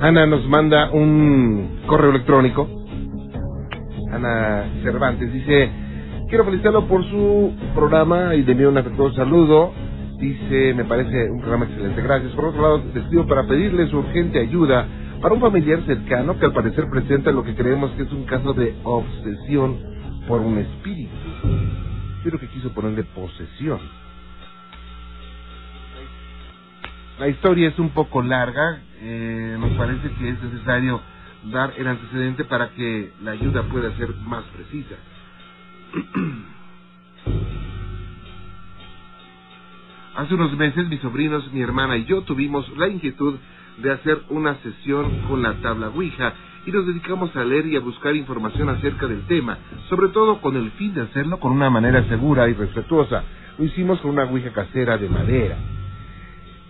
Ana nos manda un correo electrónico. Ana Cervantes dice, quiero felicitarlo por su programa y de un afectuoso saludo. Dice, me parece un programa excelente. Gracias. Por otro lado, te escribo para pedirle su urgente ayuda para un familiar cercano que al parecer presenta lo que creemos que es un caso de obsesión por un espíritu. Creo que quiso ponerle posesión. La historia es un poco larga, eh, nos parece que es necesario dar el antecedente para que la ayuda pueda ser más precisa. Hace unos meses mis sobrinos, mi hermana y yo tuvimos la inquietud de hacer una sesión con la tabla Ouija y nos dedicamos a leer y a buscar información acerca del tema, sobre todo con el fin de hacerlo con una manera segura y respetuosa. Lo hicimos con una Ouija casera de madera.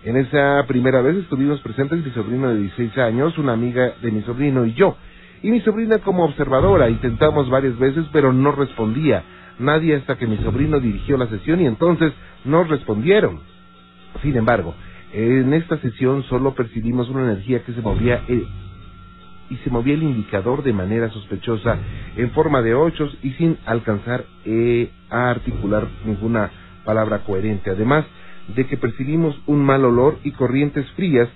En esa primera vez estuvimos presentes mi sobrino de 16 años, una amiga de mi sobrino y yo. Y mi sobrina como observadora, intentamos varias veces pero no respondía. Nadie hasta que mi sobrino dirigió la sesión y entonces nos respondieron. Sin embargo, en esta sesión solo percibimos una energía que se movía eh, y se movía el indicador de manera sospechosa en forma de ochos y sin alcanzar eh, a articular ninguna palabra coherente. Además de que percibimos un mal olor y corrientes frías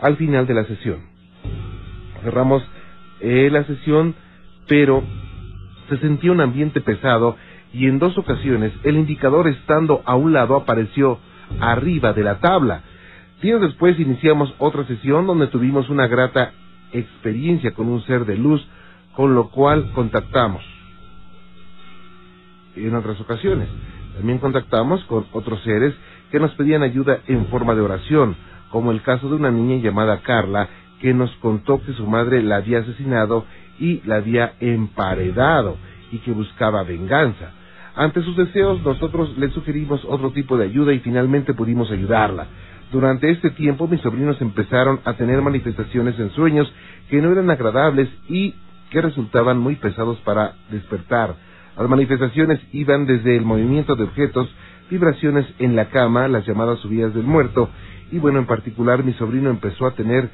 al final de la sesión. Cerramos eh, la sesión, pero se sentía un ambiente pesado y en dos ocasiones el indicador estando a un lado apareció arriba de la tabla. Días después iniciamos otra sesión donde tuvimos una grata experiencia con un ser de luz, con lo cual contactamos. En otras ocasiones, también contactamos con otros seres que nos pedían ayuda en forma de oración, como el caso de una niña llamada Carla, que nos contó que su madre la había asesinado y la había emparedado y que buscaba venganza. Ante sus deseos, nosotros le sugerimos otro tipo de ayuda y finalmente pudimos ayudarla. Durante este tiempo, mis sobrinos empezaron a tener manifestaciones en sueños que no eran agradables y que resultaban muy pesados para despertar. Las manifestaciones iban desde el movimiento de objetos, vibraciones en la cama, las llamadas subidas del muerto, y bueno, en particular mi sobrino empezó a tener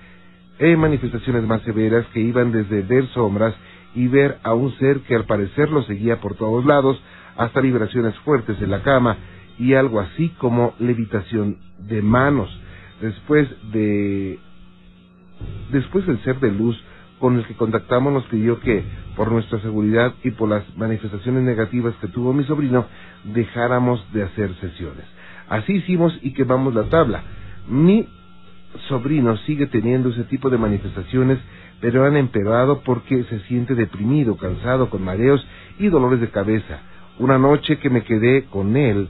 eh, manifestaciones más severas que iban desde ver sombras y ver a un ser que al parecer lo seguía por todos lados, hasta vibraciones fuertes en la cama y algo así como levitación de manos. Después de después del ser de luz con el que contactamos nos pidió que, por nuestra seguridad y por las manifestaciones negativas que tuvo mi sobrino, dejáramos de hacer sesiones. Así hicimos y quemamos la tabla. Mi sobrino sigue teniendo ese tipo de manifestaciones, pero han empeorado porque se siente deprimido, cansado, con mareos y dolores de cabeza. Una noche que me quedé con él,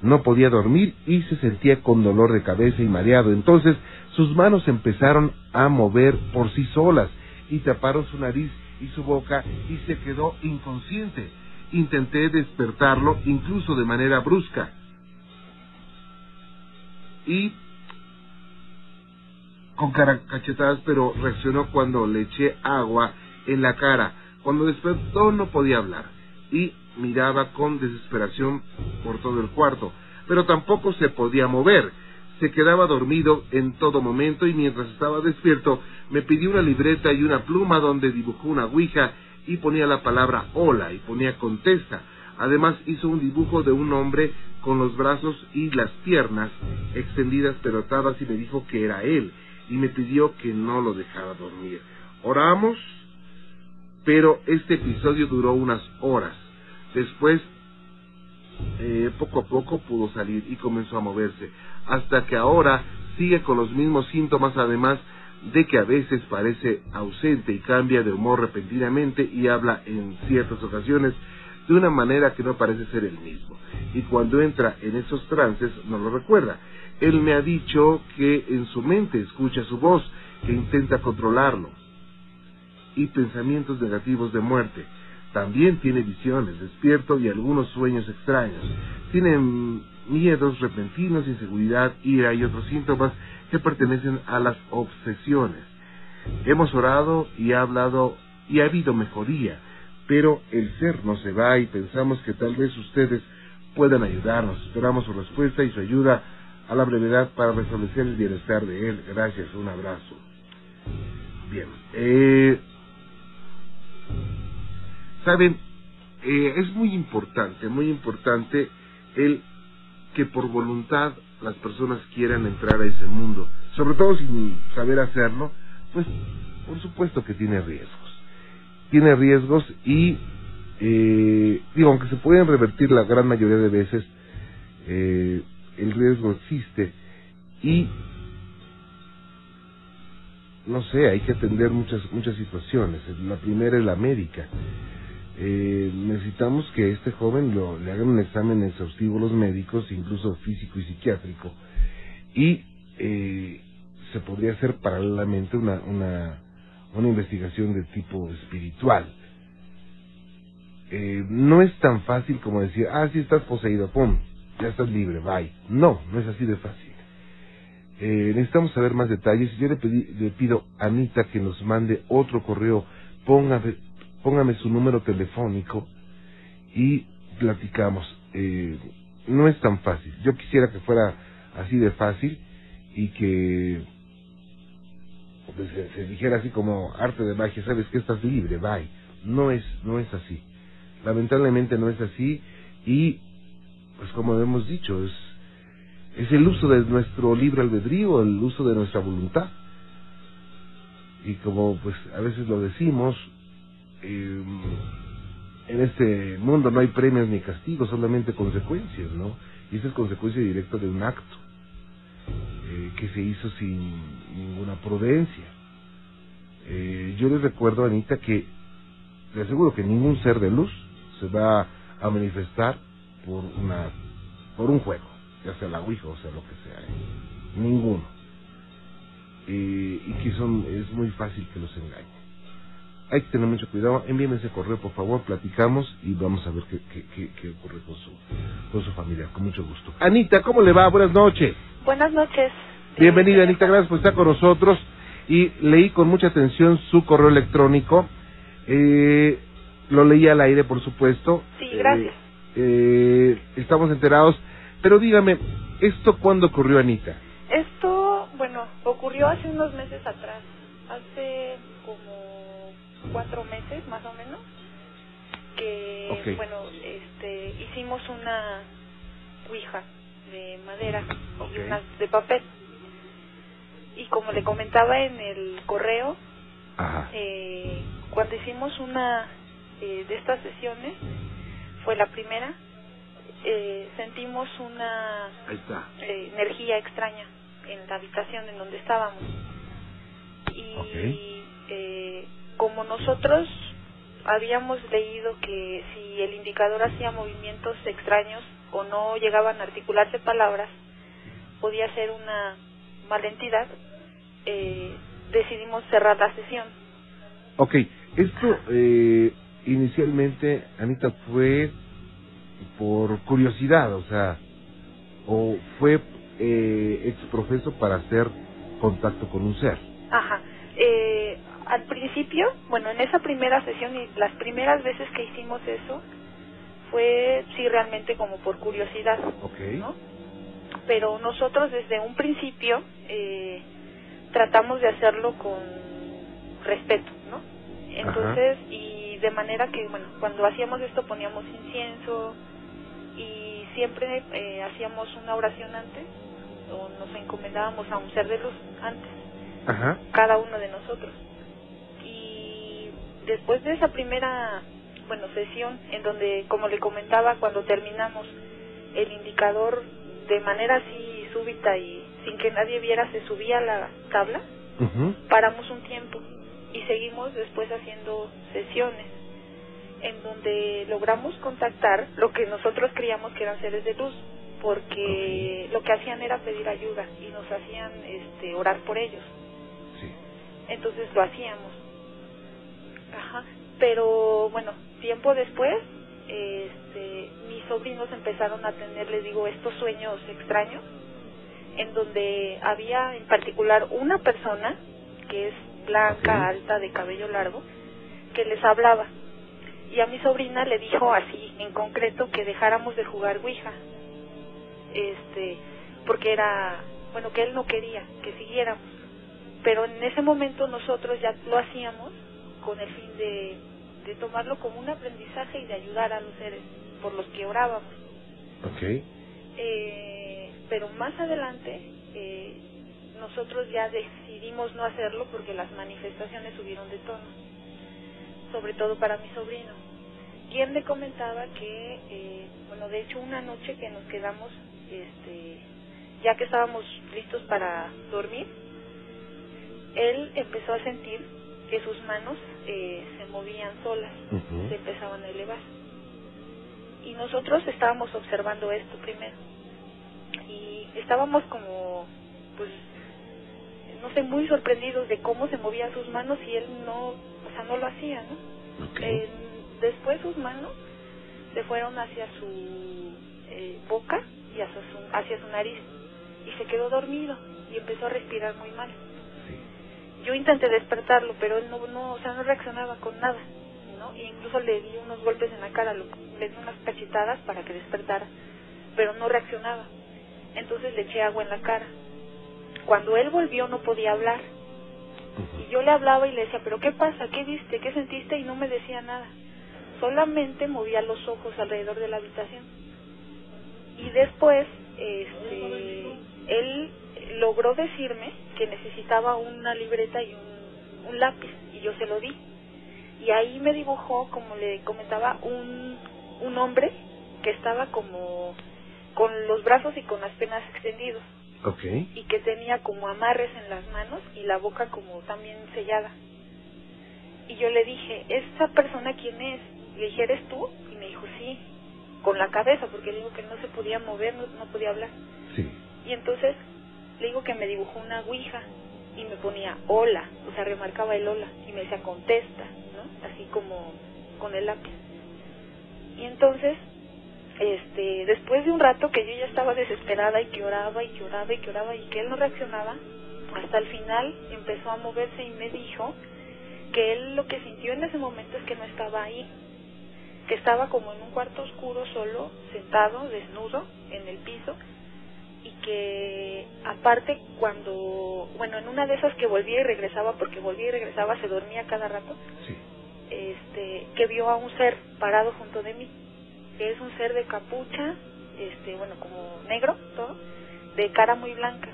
no podía dormir y se sentía con dolor de cabeza y mareado. Entonces sus manos empezaron a mover por sí solas y taparon su nariz y su boca y se quedó inconsciente. Intenté despertarlo incluso de manera brusca. Y con cachetadas, pero reaccionó cuando le eché agua en la cara. Cuando despertó no podía hablar y miraba con desesperación por todo el cuarto, pero tampoco se podía mover se quedaba dormido en todo momento y mientras estaba despierto me pidió una libreta y una pluma donde dibujó una ouija y ponía la palabra hola y ponía contesta. Además hizo un dibujo de un hombre con los brazos y las piernas extendidas pero atadas y me dijo que era él y me pidió que no lo dejara dormir. Oramos, pero este episodio duró unas horas. Después eh, poco a poco pudo salir y comenzó a moverse, hasta que ahora sigue con los mismos síntomas, además de que a veces parece ausente y cambia de humor repentinamente y habla en ciertas ocasiones de una manera que no parece ser el mismo. Y cuando entra en esos trances no lo recuerda. Él me ha dicho que en su mente escucha su voz, que intenta controlarlo. Y pensamientos negativos de muerte también tiene visiones, despierto y algunos sueños extraños. Tiene miedos repentinos, inseguridad, ira y otros síntomas que pertenecen a las obsesiones. Hemos orado y ha hablado y ha habido mejoría, pero el ser no se va y pensamos que tal vez ustedes puedan ayudarnos. Esperamos su respuesta y su ayuda a la brevedad para restablecer el bienestar de él. Gracias, un abrazo. Bien. Eh, Saben, eh, es muy importante, muy importante el que por voluntad las personas quieran entrar a ese mundo, sobre todo sin saber hacerlo, pues por supuesto que tiene riesgos. Tiene riesgos y, eh, digo, aunque se pueden revertir la gran mayoría de veces, eh, el riesgo existe y no sé, hay que atender muchas muchas situaciones. La primera es la médica. Eh, necesitamos que este joven lo, le hagan un examen exhaustivo los médicos, incluso físico y psiquiátrico, y eh, se podría hacer paralelamente una, una, una investigación de tipo espiritual. Eh, no es tan fácil como decir, ah, si estás poseído, pum, ya estás libre, bye. No, no es así de fácil. Eh, necesitamos saber más detalles. Yo le, pido a Anita que nos mande otro correo, ponga póngame su número telefónico y platicamos. Eh, no es tan fácil. Yo quisiera que fuera así de fácil y que pues, se, dijera así como arte de magia, sabes que estás libre, bye. No es, no es así. Lamentablemente no es así y pues como hemos dicho, es, es el uso de nuestro libre albedrío, el uso de nuestra voluntad. Y como pues a veces lo decimos, eh, en este mundo no hay premios ni castigos, solamente consecuencias, ¿no? Y esa es consecuencia directa de un acto eh, que se hizo sin ninguna prudencia. Eh, yo les recuerdo, Anita, que le aseguro que ningún ser de luz se va a manifestar por una por un juego, ya sea la Ouija o sea lo que sea, ¿eh? ninguno. Y que son es muy fácil que los engañen hay que tener mucho cuidado. Envíenme ese correo, por favor, platicamos y vamos a ver qué, qué, qué, ocurre con su, con su familia, con mucho gusto. Anita, ¿cómo le va? Buenas noches. Buenas noches. Bienvenida, Anita, gracias por estar con nosotros. Y leí con mucha atención su correo electrónico. Eh, lo leí al aire, por supuesto. Sí, gracias. Eh, eh, estamos enterados. Pero dígame, ¿esto cuándo ocurrió, Anita? Esto, bueno, ocurrió hace unos meses atrás. Hace cuatro meses más o menos que bueno este hicimos una ouija de madera y unas de papel. Y como le comentaba en el correo eh, cuando hicimos una eh, de estas sesiones fue la primera eh, sentimos una eh, energía extraña en la habitación en donde estábamos. Y eh, como nosotros habíamos leído que si el indicador hacía movimientos extraños o no llegaban a articularse palabras, podía ser una mala entidad, eh, decidimos cerrar la sesión. Ok, esto eh, inicialmente, Anita, fue por curiosidad, o sea, o fue eh, exprofeso para hacer contacto con un ser. Ajá. Eh, al principio, bueno, en esa primera sesión y las primeras veces que hicimos eso, fue sí realmente como por curiosidad, ¿no? Pero nosotros desde un principio eh, tratamos de hacerlo con respeto, ¿no? Entonces, y de manera que, bueno, cuando hacíamos esto poníamos incienso y siempre eh, hacíamos una oración antes o nos encomendábamos a un ser de luz antes, cada uno de nosotros después de esa primera, bueno, sesión en donde, como le comentaba, cuando terminamos, el indicador de manera así súbita y sin que nadie viera se subía a la tabla, paramos un tiempo y seguimos después haciendo sesiones en donde logramos contactar lo que nosotros creíamos que eran seres de luz porque lo que hacían era pedir ayuda y nos hacían este orar por ellos. Entonces lo hacíamos Ajá. Pero bueno, tiempo después, este, mis sobrinos empezaron a tener, les digo, estos sueños extraños, en donde había en particular una persona que es blanca, alta, de cabello largo, que les hablaba. Y a mi sobrina le dijo así, en concreto, que dejáramos de jugar Ouija. Este, porque era, bueno, que él no quería que siguiéramos. pero en ese momento nosotros ya lo hacíamos con el fin de, de tomarlo como un aprendizaje y de ayudar a los seres por los que orábamos. Ok. Eh, pero más adelante eh, nosotros ya decidimos no hacerlo porque las manifestaciones subieron de tono, sobre todo para mi sobrino, quien le comentaba que, eh, bueno, de hecho una noche que nos quedamos, este, ya que estábamos listos para dormir, él empezó a sentir que sus manos eh, se movían solas, se empezaban a elevar. Y nosotros estábamos observando esto primero. Y estábamos como, pues, no sé, muy sorprendidos de cómo se movían sus manos y él no, o sea, no lo hacía, ¿no? Eh, después sus manos se fueron hacia su eh, boca y hacia su, hacia su nariz y se quedó dormido y empezó a respirar muy mal. Yo intenté despertarlo, pero él no, no, o sea, no reaccionaba con nada, ¿no? Y incluso le di unos golpes en la cara, lo- le di unas cachetadas para que despertara, pero no reaccionaba. Entonces le eché agua en la cara. Cuando él volvió no podía hablar. Y yo le hablaba y le decía, pero ¿qué pasa? ¿Qué viste? ¿Qué sentiste? Y no me decía nada. Solamente movía los ojos alrededor de la habitación. Y después, este, él logró decirme que necesitaba una libreta y un, un lápiz, y yo se lo di. Y ahí me dibujó, como le comentaba, un, un hombre que estaba como con los brazos y con las penas extendidos Ok. y que tenía como amarres en las manos y la boca como también sellada. Y yo le dije, ¿esa persona quién es? Le dije, ¿eres tú? Y me dijo, sí, con la cabeza, porque le digo que no se podía mover, no, no podía hablar. Sí. Y entonces le digo que me dibujó una ouija y me ponía hola, o sea, remarcaba el hola y me decía contesta, ¿no? Así como con el lápiz. Y entonces, este, después de un rato que yo ya estaba desesperada y que oraba y que oraba y que oraba y que él no reaccionaba, hasta el final empezó a moverse y me dijo que él lo que sintió en ese momento es que no estaba ahí, que estaba como en un cuarto oscuro solo, sentado, desnudo, en el piso, aparte cuando, bueno, en una de esas que volvía y regresaba, porque volvía y regresaba, se dormía cada rato, Sí. este, que vio a un ser parado junto de mí, que es un ser de capucha, este, bueno, como negro, todo, de cara muy blanca.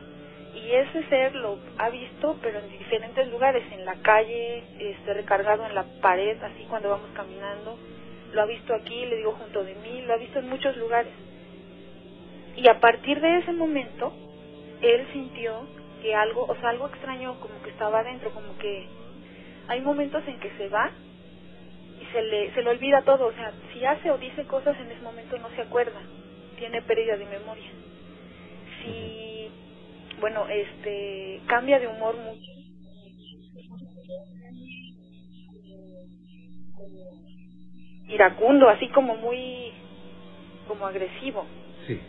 Y ese ser lo ha visto, pero en diferentes lugares, en la calle, este, recargado en la pared, así cuando vamos caminando, lo ha visto aquí, le digo junto de mí, lo ha visto en muchos lugares. Y a partir de ese momento, él sintió que algo, o sea, algo extraño como que estaba adentro, como que hay momentos en que se va y se le, se le olvida todo, o sea, si hace o dice cosas en ese momento no se acuerda, tiene pérdida de memoria. Si, bueno, este, cambia de humor mucho. Iracundo, así como muy, como agresivo Sí.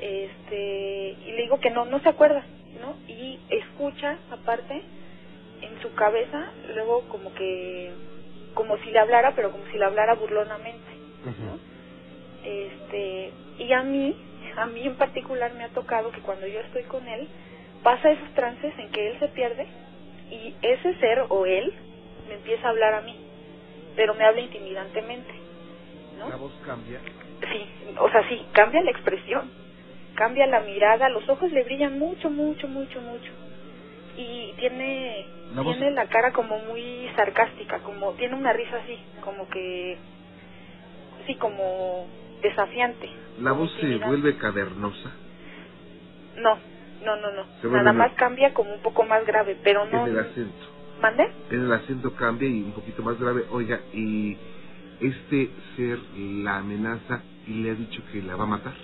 Este y le digo que no no se acuerda no y escucha aparte en su cabeza luego como que como si le hablara pero como si le hablara burlonamente Ujú. este y a mí a mí en particular me ha tocado que cuando yo estoy con él pasa esos trances en que él se pierde y ese ser o él me empieza a hablar a mí pero me habla intimidantemente ¿no? La voz cambia. Sí, o sea, sí, cambia la expresión, cambia la mirada, los ojos le brillan mucho, mucho, mucho, mucho. Y tiene tiene la cara como muy sarcástica, como tiene una risa así, como que sí, como desafiante. La voz se vuelve cavernosa. No, no, no, no. Se Nada más- más cambia como un poco más grave, pero no En el acento. ¿Mande? En el acento cambia y un poquito más grave. Oiga, y este ser la amenaza y le ha dicho que la va a matar.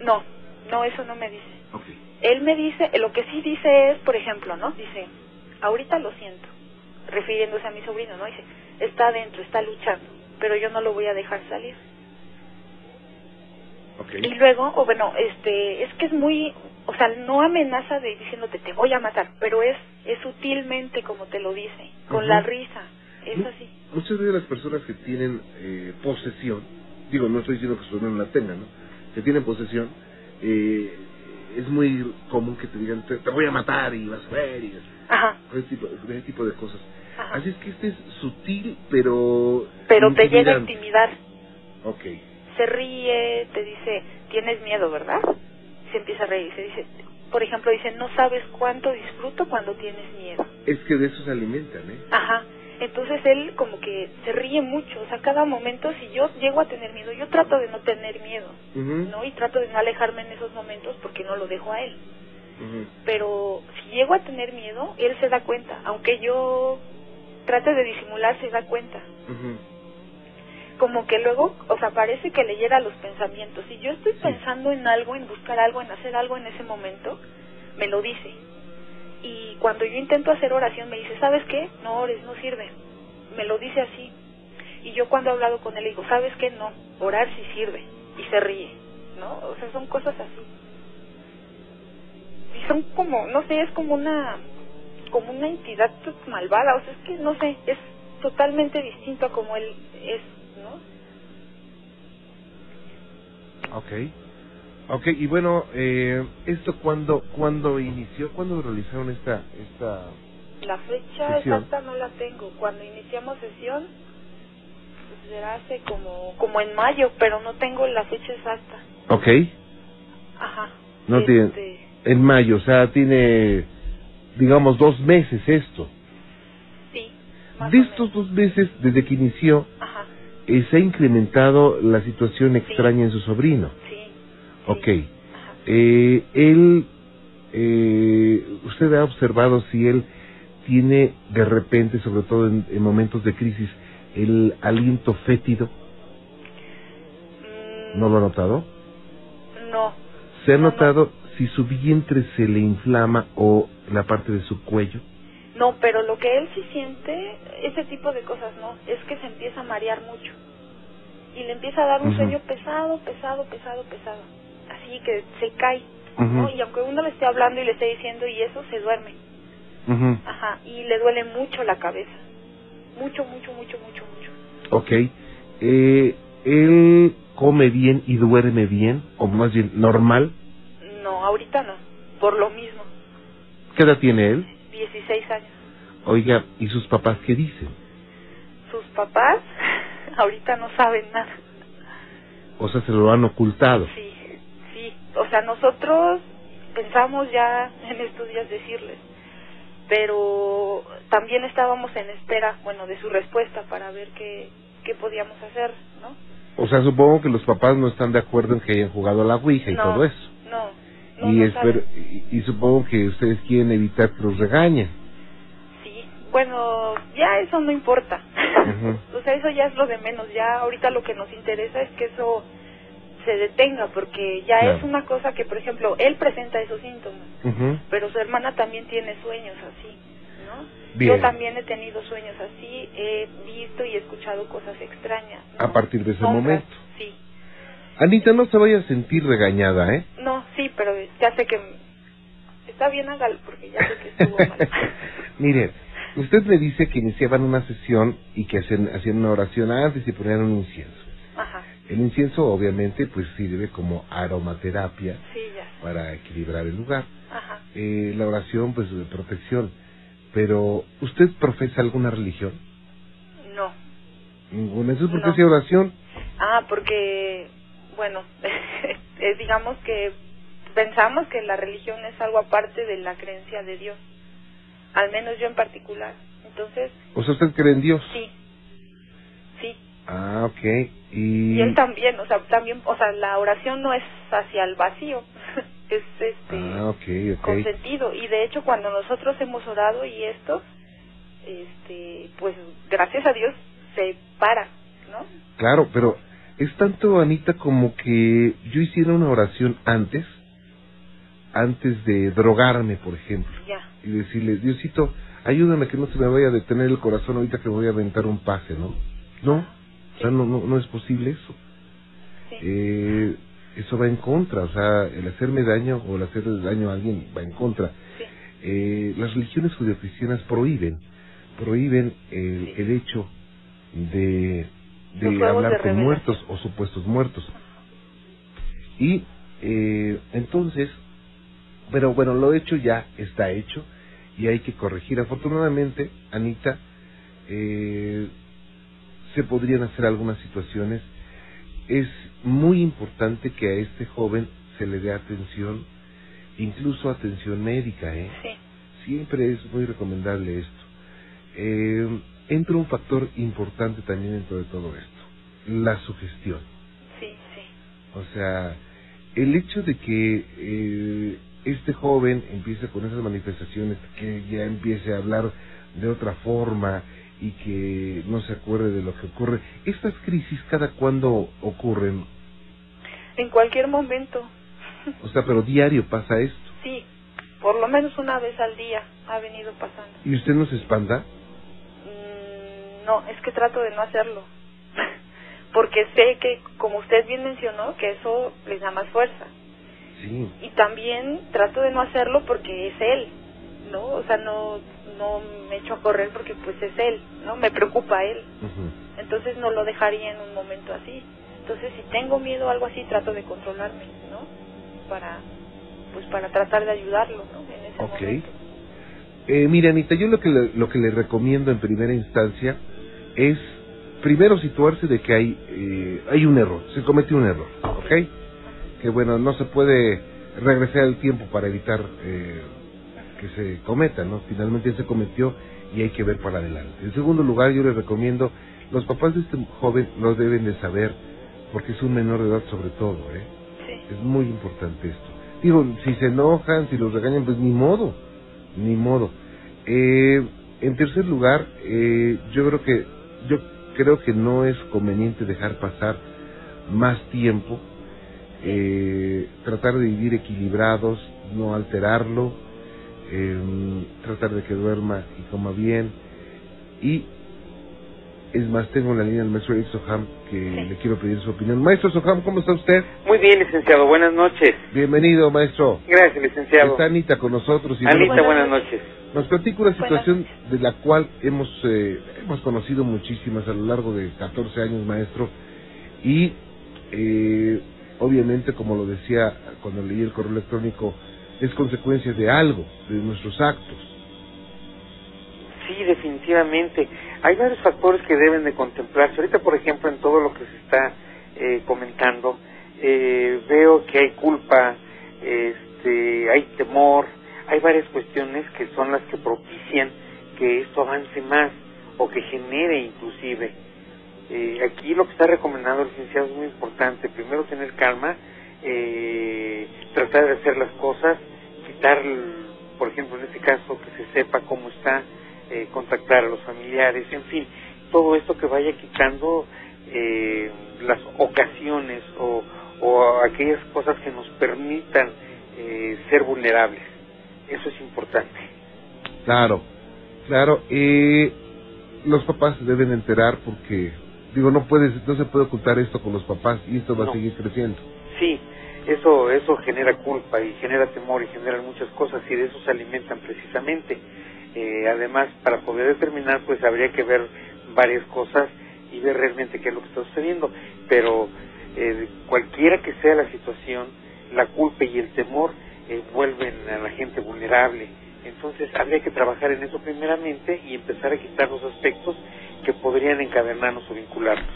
No, no, eso no me dice. Ok. Él me dice, lo que sí dice es, por ejemplo, ¿no? Dice, ahorita lo siento, refiriéndose a mi sobrino, ¿no? Dice, está adentro, está luchando, pero yo no lo voy a dejar salir. Y luego, o bueno, este, es que es muy, o sea, no amenaza de diciéndote te voy a matar, pero es, es sutilmente como te lo dice, con la risa, es así. Muchas veces las personas que tienen eh, posesión, digo, no estoy diciendo que su no la tengan, ¿no? Que tienen posesión, eh, es muy común que te digan, te, te voy a matar y vas a ver. Y... Ajá, ese tipo, ese tipo de cosas. Ajá. Así es que este es sutil, pero... Pero te llega a intimidar. Ok. Se ríe, te dice, tienes miedo, ¿verdad? Se empieza a reír. Se dice, por ejemplo, dice, no sabes cuánto disfruto cuando tienes miedo. Es que de eso se alimentan, ¿eh? Ajá. Entonces él como que se ríe mucho, o sea, cada momento si yo llego a tener miedo, yo trato de no tener miedo, ¿no? Y trato de no alejarme en esos momentos porque no lo dejo a él. Pero si llego a tener miedo, él se da cuenta, aunque yo trate de disimular, se da cuenta. Como que luego, o sea, parece que leyera los pensamientos. Si yo estoy pensando en algo, en buscar algo, en hacer algo en ese momento, me lo dice. Y cuando yo intento hacer oración, me dice, ¿sabes qué? No ores, no sirve. Me lo dice así. Y yo cuando he hablado con él, digo, ¿sabes qué? No, orar sí sirve. Y se ríe, ¿no? O sea, son cosas así. Y son como, no sé, es como una, como una entidad malvada. O sea, es que, no sé, es totalmente distinto a como él es, ¿no? Ok. Ok, y bueno, eh, ¿esto cuándo, cuándo inició? ¿Cuándo realizaron esta, esta... La fecha Sesión. exacta no la tengo. Cuando iniciamos sesión, pues será hace como, como en mayo, pero no tengo la fecha exacta. Ok, Ajá. No Este, tiene- en mayo, o sea, tiene, digamos, dos meses esto. Sí. más De estos dos meses, desde que inició, Ajá. eh, se ha incrementado la situación extraña en su sobrino. Ok. Eh, él, eh, usted ha observado si él tiene de repente, sobre todo en, en momentos de crisis, el aliento fétido. Mm, ¿No lo ha notado? No. ¿Se ha No, no. notado si su vientre se le inflama o la parte de su cuello? No, pero lo que él sí siente, ese tipo de cosas no, es que se empieza a marear mucho. Y le empieza a dar un sueño pesado, pesado, pesado, pesado. Así que se cae, ¿no? Ujú, Y aunque uno le esté hablando y le esté diciendo y eso, se duerme. ujú. Ajá, y le duele mucho la cabeza. Mucho, mucho, mucho, mucho, mucho. Ok. Eh, ¿Él come bien y duerme bien? ¿O más bien normal? No, ahorita no, por lo mismo. ¿Qué edad tiene él? 16 años. Oiga, ¿y sus papás qué dicen? Sus papás ahorita no saben nada. O sea, se lo han ocultado. Sí. O sea, nosotros pensamos ya en estos días decirles, pero también estábamos en espera, bueno, de su respuesta para ver qué, qué podíamos hacer, ¿no? O sea, supongo que los papás no están de acuerdo en que hayan jugado a la Ouija y No, todo eso. No, no, y, no espero, y, y supongo que ustedes quieren evitar que los regañen. Sí, bueno, ya eso no importa. O sea, eso ya es lo de menos. Ya ahorita lo que nos interesa es que eso se detenga, porque ya Claro. es una cosa que, por ejemplo, él presenta esos síntomas, Ujú. pero su hermana también tiene sueños así, ¿no? Bien. Yo también he tenido sueños así, he visto y escuchado cosas extrañas. ¿no? A partir de ese Sombras, momento. Sí. Anita, no se vaya a sentir regañada, ¿eh? No, sí, pero ya sé que está bien hágalo porque ya sé que estuvo mal. Mire, usted me dice que iniciaban una sesión y que hacían, hacían una oración antes y ponían un incienso. Ajá. El incienso, obviamente, pues sirve como aromaterapia Sí, para equilibrar el lugar. Ajá. Eh, la oración, pues, de protección. Pero, ¿usted profesa alguna religión? No. Ninguna. ¿Eso es porque No. hacía oración? Ah, porque, bueno, eh, digamos que pensamos que la religión es algo aparte de la creencia de Dios. Al menos yo en particular. Entonces, O sea, ¿usted cree en Dios? sí. Ah, ok. Y... Y él también, o sea, también, o sea, la oración no es hacia el vacío. es este Ah, ok, con sentido y de hecho cuando nosotros hemos orado y esto este pues gracias a Dios se para no Claro, pero es tanto, Anita, como que yo hiciera una oración antes, antes de drogarme, por ejemplo, ya y decirle, Diosito, ayúdame que no se me vaya a detener el corazón ahorita que me voy a aventar un pase, ¿no? No, o sea, no, no, no es posible eso. sí Eh, eso va en contra, o sea, el hacerme daño o el hacerle daño a alguien va en contra. sí Eh, las religiones judio-cristianas prohíben, prohíben el, Sí. el hecho de, de hablar de con muertos o supuestos muertos. Y eh, entonces, pero bueno, lo hecho ya está hecho y hay que corregir. Afortunadamente, Anita, eh, se podrían hacer algunas situaciones. Es muy importante que a este joven se le dé atención, incluso atención médica, ¿eh? Sí. Siempre es muy recomendable esto. Eh, entra un factor importante también dentro de todo esto, la sugestión. Sí, sí. O sea, el hecho de que eh, este joven empiece con esas manifestaciones, que ya empiece a hablar de otra forma y que no se acuerde de lo que ocurre, estas crisis cada cuándo ocurren, En cualquier momento. o sea, pero diario pasa esto. Sí, por lo menos una vez al día ha venido pasando. ¿Y usted no se espanta? Mm, no, es que trato de no hacerlo. Porque sé que, como usted bien mencionó, que eso les da más fuerza. Sí. Y también trato de no hacerlo porque es él, ¿no? O sea, no, no me echo a correr porque pues es él, ¿no? Me preocupa él. Entonces no lo dejaría en un momento así. Entonces si tengo miedo o algo así, trato de controlarme, ¿no? Para, pues para tratar de ayudarlo, ¿no? En ese Ok. momento. Eh, mira, Anita, yo lo que, le, lo que le recomiendo en primera instancia es primero situarse de que hay, eh, hay un error, se cometió un error, ¿ok? Que bueno, no se puede regresar el tiempo para evitar eh, que se cometa, ¿no? Finalmente se cometió y hay que ver para adelante. En segundo lugar, yo les recomiendo, los papás de este joven lo deben de saber, porque es un menor de edad sobre todo, ¿eh? Sí. Es muy importante esto. Digo, si se enojan, si los regañan, pues ni modo, ni modo. Eh, en tercer lugar, eh, yo creo que yo creo que no es conveniente dejar pasar más tiempo, eh, tratar de vivir equilibrados, no alterarlo, eh, tratar de que duerma y coma bien y es más, tengo en la línea al maestro Eric Soham que le quiero pedir su opinión. Maestro Soham, ¿cómo está usted? Muy bien, licenciado. Buenas noches. Bienvenido, maestro. Gracias, licenciado. Está Anita con nosotros. Y Anita, bueno, buenas noches. nos platica una situación de la cual hemos eh, hemos conocido muchísimas a lo largo de 14 años, maestro. Y eh, obviamente, como lo decía cuando leí el correo electrónico, es consecuencia de algo, de nuestros actos. Sí, definitivamente. Hay varios factores que deben de contemplarse. Ahorita, por ejemplo, en todo lo que se está eh, comentando, eh, veo que hay culpa, este, hay temor, hay varias cuestiones que son las que propician que esto avance más o que genere inclusive. Eh, aquí lo que está recomendando el licenciado es muy importante. Primero tener calma, eh, tratar de hacer las cosas, quitar, por ejemplo, en este caso, que se sepa cómo está, eh, contactar a los familiares, en fin, todo esto que vaya quitando eh, las ocasiones o, o aquellas cosas que nos permitan eh, ser vulnerables. Eso es importante. Claro, claro. Eh, los papás se deben enterar porque, digo, no puedes, no se puede ocultar esto con los papás y esto va No. a seguir creciendo. Sí, eso eso genera culpa y genera temor y genera muchas cosas y de eso se alimentan precisamente. Eh, además, para poder determinar, pues habría que ver varias cosas y ver realmente qué es lo que está sucediendo. Pero eh, cualquiera que sea la situación, la culpa y el temor eh, vuelven a la gente vulnerable. Entonces, habría que trabajar en eso primeramente y empezar a quitar los aspectos que podrían encadenarnos o vincularnos.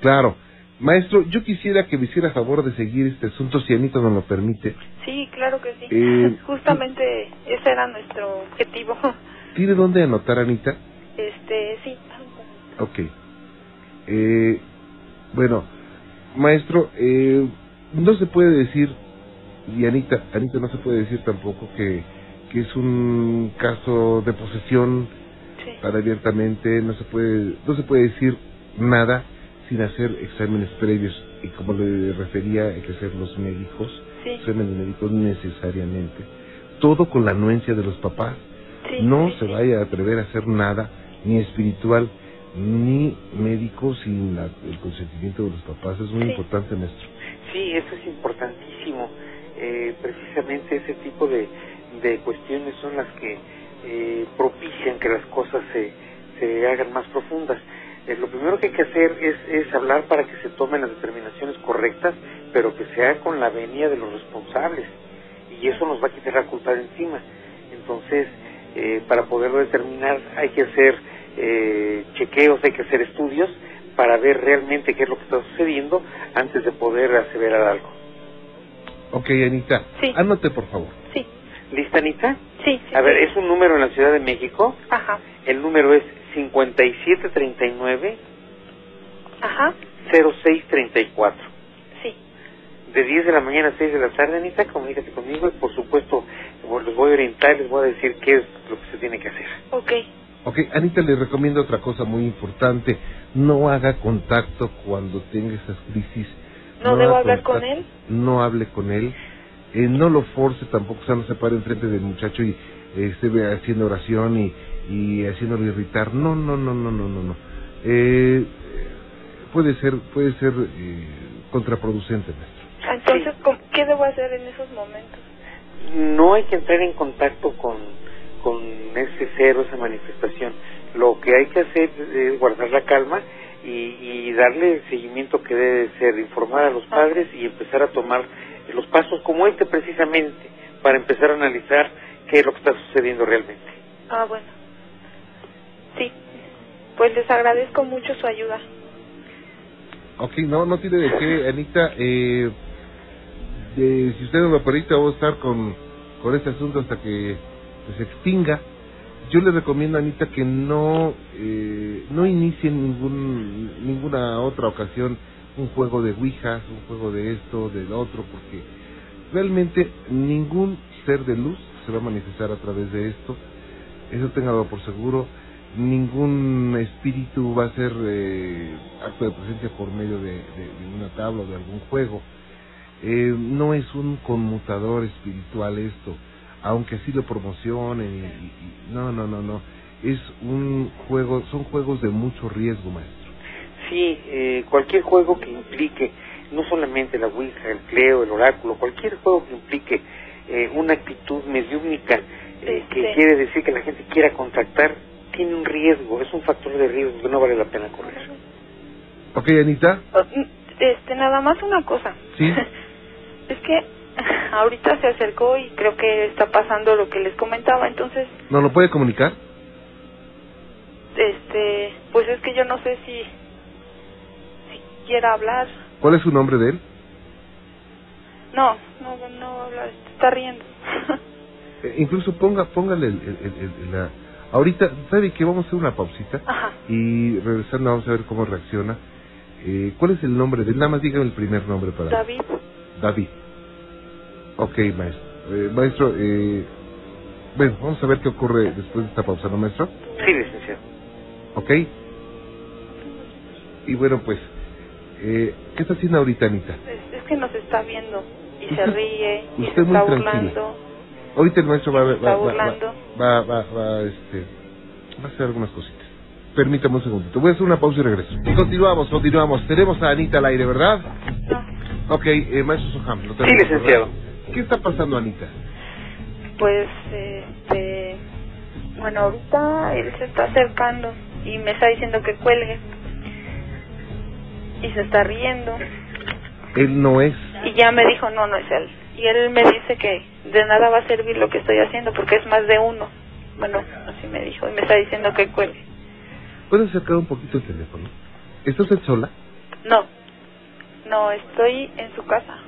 Claro. Maestro, yo quisiera que me hiciera favor de seguir este asunto, si Anita nos lo permite. Sí, claro que sí. Eh, Justamente ese era nuestro objetivo. ¿Tiene dónde anotar, Anita? Este, sí. Ok. Eh, bueno, maestro, eh, no se puede decir, y Anita, Anita no se puede decir tampoco que, que es un caso de posesión Sí. abiertamente, no se puede, no se puede decir nada sin hacer exámenes previos, y como le refería, hay que hacer los médicos, Sí. exámenes médicos necesariamente, todo con la anuencia de los papás, Sí, no sí, se sí. vaya a atrever a hacer nada, ni espiritual, ni médico sin la- el consentimiento de los papás. Es muy Sí. importante, maestro. Sí, eso es importantísimo. Eh, precisamente ese tipo de, de cuestiones son las que eh, propician que las cosas se, se hagan más profundas. Eh, lo primero que hay que hacer es, es hablar para que se tomen las determinaciones correctas, pero que sea con la venia de los responsables. Y eso nos va a quitar la culpa de encima. Entonces, eh, para poderlo determinar hay que hacer eh, chequeos, hay que hacer estudios para ver realmente qué es lo que está sucediendo antes de poder aseverar algo. Ok, Anita. Sí. Anote, por favor. Sí, ¿Lista, Anita? sí, sí. A ver, es un número en la Ciudad de México. Ajá, El número es 5739 ajá, 0634. sí. De 10 de la mañana a 6 de la tarde, Anita, comunícate conmigo y por supuesto les voy a orientar, les voy a decir qué es lo que se tiene que hacer. Ok, Ok, Anita, le recomiendo otra cosa muy importante. No haga contacto cuando tenga esas crisis. ¿No haga debo hablar con contacto, él? No hable con él. Eh, no lo force tampoco, o sea, no se pare enfrente del muchacho y eh, esté haciendo oración y, y haciéndolo irritar. No, no, no, no, no, no. no. Eh, puede ser, puede ser eh, contraproducente, maestro. entonces, ¿cómo- ¿qué debo hacer en esos momentos? No hay que entrar en contacto con, con ese cero, esa manifestación. Lo que hay que hacer es guardar la calma y, y darle el seguimiento que debe de ser, informar a los padres y empezar a tomar los pasos como este precisamente, para empezar a analizar qué es lo que está sucediendo realmente. Ah, bueno. Sí, pues les agradezco mucho su ayuda. Ok, no, no tiene de qué, Anita. Eh, si usted no me permite, vamos a estar con, con este asunto hasta que se extinga. Yo le recomiendo, Anita, que no eh, no inicie en ningún, ninguna otra ocasión un juego de Ouijas, un juego de esto, del otro, porque realmente ningún ser de luz se va a manifestar a través de esto. Eso téngalo por seguro. Ningún espíritu va a ser eh, acto de presencia por medio de, de- de una tabla o de algún juego. Eh, no es un conmutador espiritual esto, aunque así lo promocionen. y- y- y- no, no, no, no. Es un juego, son juegos de mucho riesgo, maestro. Sí, eh, cualquier juego que implique, no solamente la Ouija, el Cleo, el Oráculo, cualquier juego que implique eh, una actitud mediúnica, eh, que quiere decir que la gente quiera contactar, tiene un riesgo, es un factor de riesgo que no vale la pena correr. Ok, Anita. Este, nada más una cosa. Sí. es que ahorita se acercó y creo que está pasando lo que les comentaba, entonces, ¿Nos lo puede comunicar? este, pues es que yo no sé si, si quiera hablar. ¿Cuál es su nombre de él? No, no, no habla, está riendo. Eh, incluso ponga, póngale el, el- el- el- la... Ahorita, ¿sabe que Vamos a hacer una pausita Ajá. y regresando vamos a ver cómo reacciona. Eh, ¿Cuál es el nombre de él? Nada más dígame el primer nombre para... David, David. Ok, maestro. Eh, maestro, eh, bueno, vamos a ver qué ocurre después de esta pausa, ¿no, maestro? Sí, licenciado. Ok. Y bueno, pues, eh, ¿qué está haciendo ahorita, Anita? es, es que nos está viendo y se Usted- ríe y usted se muy está tranquila. Ahorita el maestro va, va, va, va, burlando. va, va, va, este, va a hacer algunas cositas. Permítame un segundito. Voy a hacer una pausa y regreso. Y continuamos, continuamos. Tenemos a Anita al aire, ¿verdad? No, Ok, eh, maestro Soham. lo Sí, licenciado. ¿verdad? ¿Qué está pasando, Anita? pues, este, bueno, ahorita él se está acercando y me está diciendo que cuelgue y se está riendo Él no es. y ya me dijo no, no es él. Y él me dice que de nada va a servir lo que estoy haciendo porque es más de uno. Bueno, así me dijo y me está diciendo que cuelgue. ¿Puede acercar un poquito el teléfono? ¿Está usted sola? No, no, estoy en su casa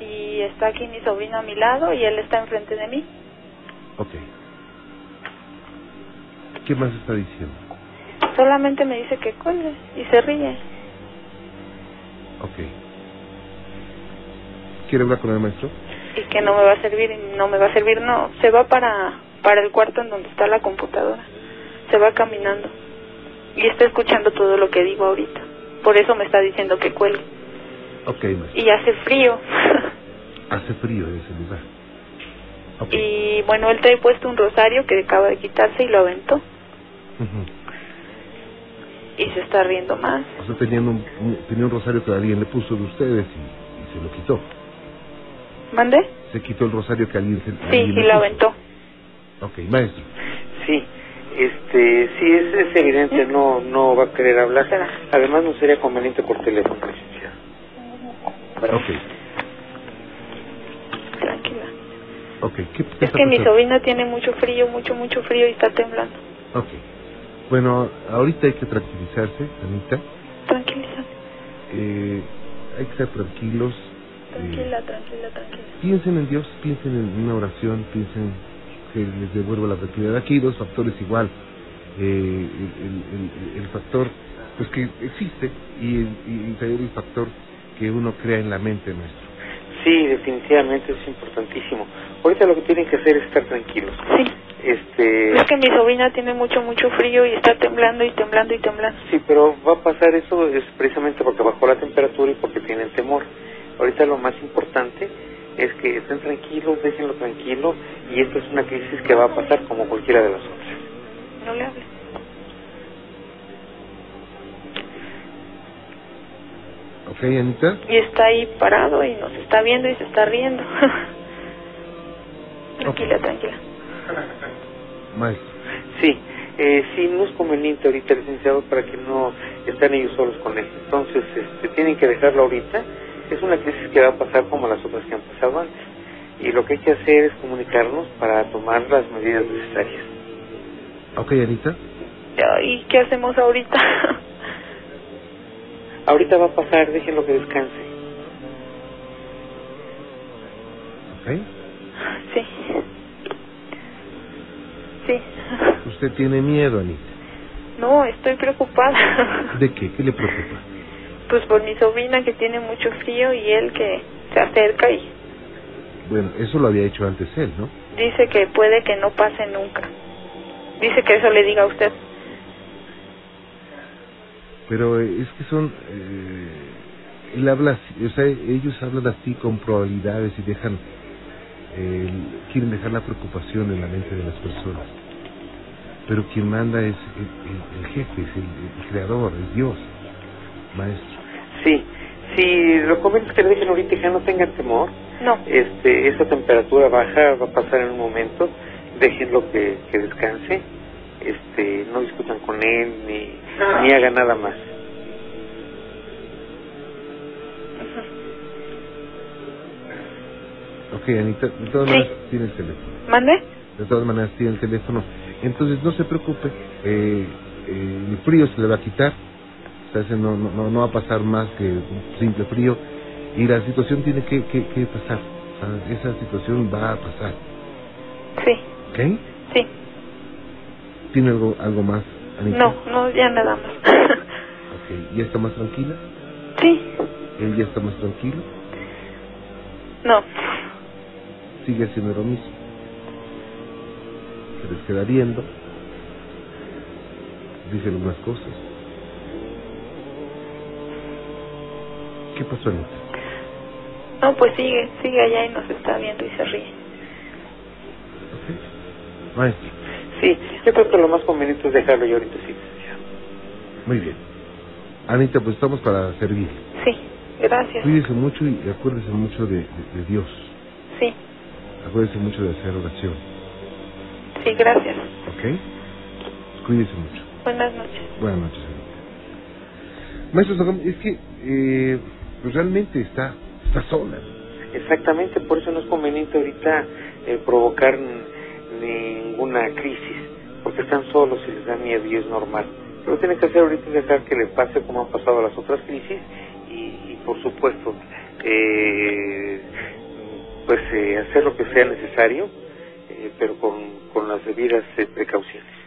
y está aquí mi sobrino a mi lado y él está enfrente de mí. Ok. ¿Qué más está diciendo? Solamente me dice que cuelgue y se ríe. Ok. ¿Quiere hablar con el maestro? Y que no me va a servir y no me va a servir no se va para para el cuarto en donde está la computadora se va caminando y está escuchando todo lo que digo ahorita por eso me está diciendo que cuelgue Ok, maestro. y hace frío Hace frío en ese lugar. Ok. y bueno él trae puesto un rosario que acaba de quitarse y lo aventó y se está riendo más O sea, tenían un, un- tenía un rosario que alguien le puso de ustedes y, y se lo quitó. ¿Mande? Se quitó el rosario que alguien se sí alguien y lo aventó Ok, maestro. Sí, este, sí, es, es evidente, no no va a querer hablar. Además, no sería conveniente por teléfono, licenciado. Ok. tranquila Ok, ¿qué, qué Es que mi sobrina tiene mucho frío, mucho, mucho frío y está temblando. Ok. Bueno, ahorita hay que tranquilizarse, Anita. Tranquilízate. Eh, hay que estar tranquilos. Tranquila, tranquila, tranquila. piensen en Dios, piensen en una oración, piensen que les devuelva la tranquilidad. Aquí hay dos factores igual. Eh, el, el- el- factor pues que existe y el, y también el factor que uno crea en la mente nuestro. Sí, definitivamente es importantísimo. Ahorita lo que tienen que hacer es estar tranquilos. Sí. Este, Es que mi sobrina tiene mucho, mucho frío y está temblando y temblando y temblando. sí, pero va a pasar eso es precisamente porque bajó la temperatura y porque tienen temor. Ahorita lo más importante es que estén tranquilos, déjenlo tranquilo y esta es una crisis que va a pasar como cualquiera de las otras. No le hables. ¿Ok, Anita? Y está ahí parado y nos está viendo y se está riendo. tranquila, tranquila. Maestro. Sí, eh, sí, no es conveniente ahorita, licenciado, para que no estén ellos solos con él. Entonces, este, tienen que dejarlo ahorita. Es una crisis que va a pasar como las otras que han pasado antes. Y lo que hay que hacer es comunicarnos para tomar las medidas necesarias. ¿Ok, Anita? ¿Y qué hacemos ahorita? Ahorita va a pasar, déjenlo que descanse. ¿Ok? sí. Sí. ¿Usted tiene miedo, Anita? No, estoy preocupada. ¿De qué? ¿Qué le preocupa? Pues por mi sobrina que tiene mucho frío y él que se acerca y Bueno, eso lo había hecho antes él, ¿no? dice que puede que no pase nunca. Dice que eso le diga a usted. Pero eh, es que son... Eh, él habla, o sea, ellos hablan así con probabilidades y dejan... eh, quieren dejar la preocupación en la mente de las personas. Pero quien manda es el, el- el jefe, es el, el creador, es Dios, maestro. Si lo comentas que le dejen ahorita y que no tengan temor, No. este, esa temperatura baja va a pasar en un momento, déjenlo que, que descanse, este, no discutan con él ni, ni hagan nada más. Ok, Anita, de todas Sí. maneras tiene el teléfono. ¿Mande? De todas maneras tiene el teléfono. Entonces no se preocupe, eh, eh, el frío se le va a quitar, no, no, no- va a pasar más que un simple frío y la situación tiene que, que, que pasar, esa situación va a pasar, Sí. ¿ok? Sí. ¿Tiene algo, algo más, Anita? No, no, ya nada más. Ok, ¿ya está más tranquila? sí. ¿Él ya está más tranquilo? No. Sigue haciendo lo mismo. Se les queda viendo, dice algunas cosas. ¿Qué pasó, Anita? No, pues sigue, sigue allá y nos está viendo y se ríe. Ok. Maestro, Sí, yo creo que lo más conveniente es dejarlo y ahorita sí, muy bien. Anita, pues estamos para servir. Sí, gracias. Cuídese mucho y acuérdese mucho de, de- de Dios. Sí, Acuérdese mucho de hacer oración. sí, gracias. ¿Ok? Cuídese mucho. Buenas noches. Buenas noches, Anita. Maestro es que eh, pues realmente está, está sola. Exactamente, por eso no es conveniente ahorita eh, provocar ninguna crisis, porque están solos y les da miedo y es normal. Lo que tienen que hacer ahorita es dejar que le pase como han pasado las otras crisis y, y por supuesto, eh, pues eh, hacer lo que sea necesario, eh, pero con, con las debidas eh, precauciones.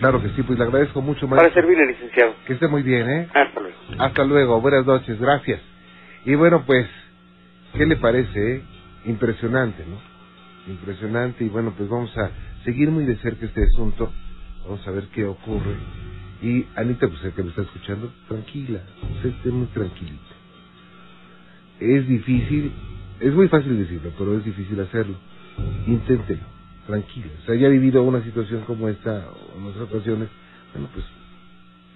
Claro que sí, pues le agradezco mucho, Para maestro. servirle, licenciado. Que esté muy bien, ¿eh? Hasta luego. Hasta luego, buenas noches, gracias. Y bueno, pues, ¿qué le parece? eh? Impresionante, ¿no? Impresionante y bueno, pues vamos a seguir muy de cerca este asunto, vamos a ver qué ocurre. Y Anita, pues el que me está escuchando, tranquila, usted esté muy tranquilita. Es difícil, es muy fácil decirlo, pero es difícil hacerlo. Inténtelo, tranquila. O sea, ya ha vivido una situación como esta en otras ocasiones, bueno, pues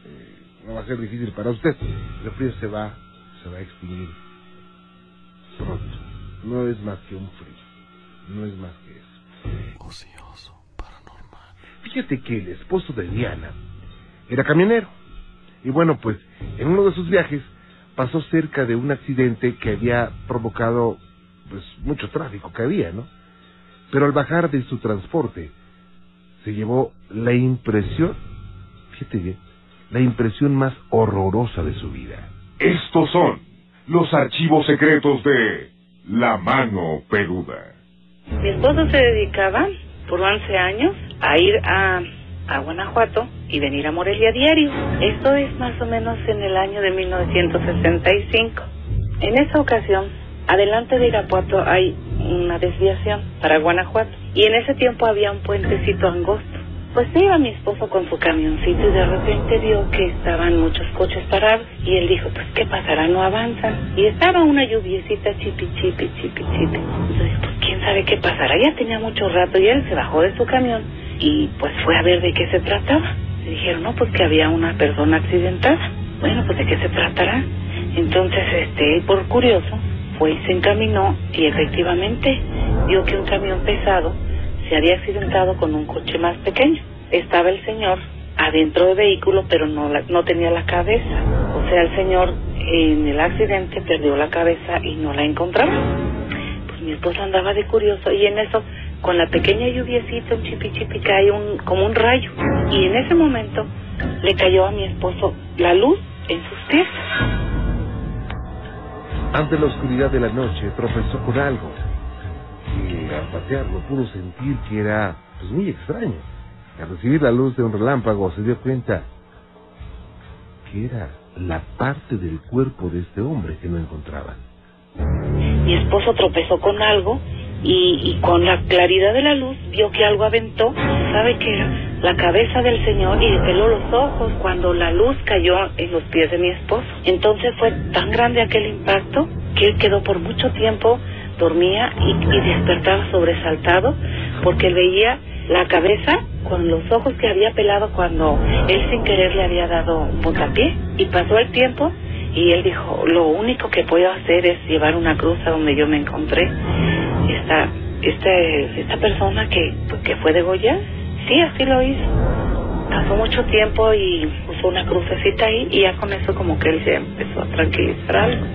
eh, no va a ser difícil para usted. El frío se va, se va a extinguir pronto. No es más que un frío, no es más que eso. Ocioso, paranormal. Fíjate que el esposo de Diana era camionero. Y bueno, pues en uno de sus viajes pasó cerca de un accidente que había provocado pues mucho tráfico que había, ¿no? Pero al bajar de su transporte, se llevó la impresión, fíjate bien, la impresión más horrorosa de su vida. Estos son los archivos secretos de La Mano Peluda. Mi esposo se dedicaba por 11 años a ir a, a Guanajuato y venir a Morelia diario. Esto es más o menos en el año de 1965. En esa ocasión, adelante de Irapuato hay una desviación para Guanajuato y en ese tiempo había un puentecito angosto. Pues iba mi esposo con su camioncito y de repente vio que estaban muchos coches parados y él dijo, pues ¿qué pasará? No avanzan. Y estaba una lluviecita chipi, chipi, chipi, chipi. Entonces, pues quién sabe qué pasará. Ya tenía mucho rato y él se bajó de su camión y pues fue a ver de qué se trataba. Le dijeron, no, pues que había una persona accidentada. Bueno, pues de qué se tratará. Entonces, este, por curioso, fue y se encaminó y efectivamente vio que un camión pesado se había accidentado con un coche más pequeño. Estaba el señor adentro del vehículo, pero no, la- no tenía la cabeza. O sea, el señor en el accidente perdió la cabeza y no la encontraba. Pues mi esposo andaba de curioso y en eso, con la pequeña lluviecita, un chipi chipi, cae un, como un rayo. Y en ese momento le cayó a mi esposo la luz en sus pies. Ante la oscuridad de la noche tropezó con algo. Y al patearlo pudo sentir que era pues muy extraño. Al recibir la luz de un relámpago se dio cuenta que era la parte del cuerpo de este hombre que no encontraba. Mi esposo tropezó con algo y, y con la claridad de la luz vio que algo aventó. ¿Sabe qué era? La cabeza del señor y peló los ojos cuando la luz cayó en los pies de mi esposo. Entonces fue tan grande aquel impacto que él quedó por mucho tiempo, dormía y, y despertaba sobresaltado porque él veía la cabeza con los ojos que había pelado cuando él sin querer le había dado un puntapié. Y pasó el tiempo y él dijo, lo único que puedo hacer es llevar una cruz a donde yo me encontré. Esta, este, esta persona que, que fue degollada, sí, así lo hizo. Pasó mucho tiempo y puso una crucecita ahí y ya con eso como que él se empezó a tranquilizar algo.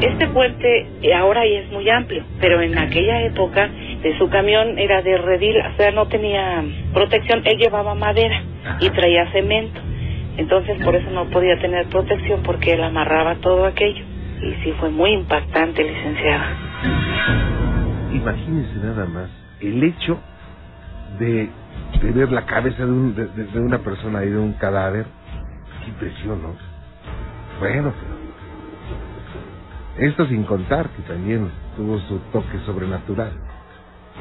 Este puente eh, ahora ya es muy amplio, pero en aquella época de su camión era de redil, o sea, no tenía protección, él llevaba madera y traía cemento. Entonces por eso no podía tener protección porque él amarraba todo aquello. Y sí fue muy impactante, licenciada. Imagínense nada más el hecho de tener la cabeza de, un, de, de- de una persona y de un cadáver. Qué impresión, ¿no? Bueno, pero esto sin contar que también tuvo su toque sobrenatural.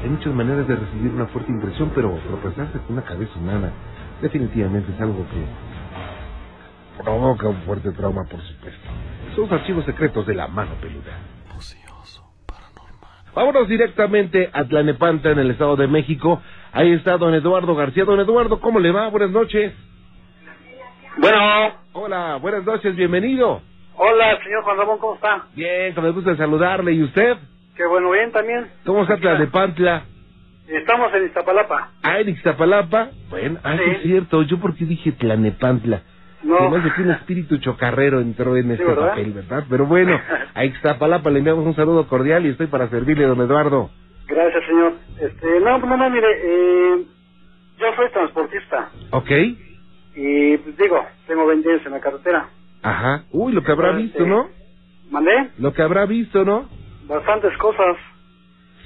Hay muchas maneras de recibir una fuerte impresión, pero tropezarse con una cabeza humana definitivamente es algo que provoca un fuerte trauma, por supuesto. Son archivos secretos de la mano peluda. Ocioso, paranormal. Vámonos directamente a Tlanepanta, en el Estado de México. Ahí está don Eduardo García. Don Eduardo, ¿cómo le va? Buenas noches. Bueno, Hola, buenas noches, bienvenido. hola, señor Juan Ramón, ¿cómo está? Bien, con el gusto de saludarle. ¿Y usted? Qué bueno, bien también. ¿Cómo está Tlanepantla? Estamos en Iztapalapa. Ah, en Ixtapalapa. Bueno, ah, sí es cierto. ¿Yo por qué dije Tlanepantla? No. Me hace que un espíritu chocarrero entró en este ¿verdad? papel, ¿verdad? Pero bueno, a Ixtapalapa le enviamos un saludo cordial y estoy para servirle, don Eduardo. Gracias, señor. Este, no, no, no, mire, eh, yo soy transportista ¿Ok? y, pues, digo, tengo 20 años en la carretera. Ajá. Uy, lo que habrá visto, ¿no? ¿Mandé? Lo que habrá visto, ¿no? Bastantes cosas.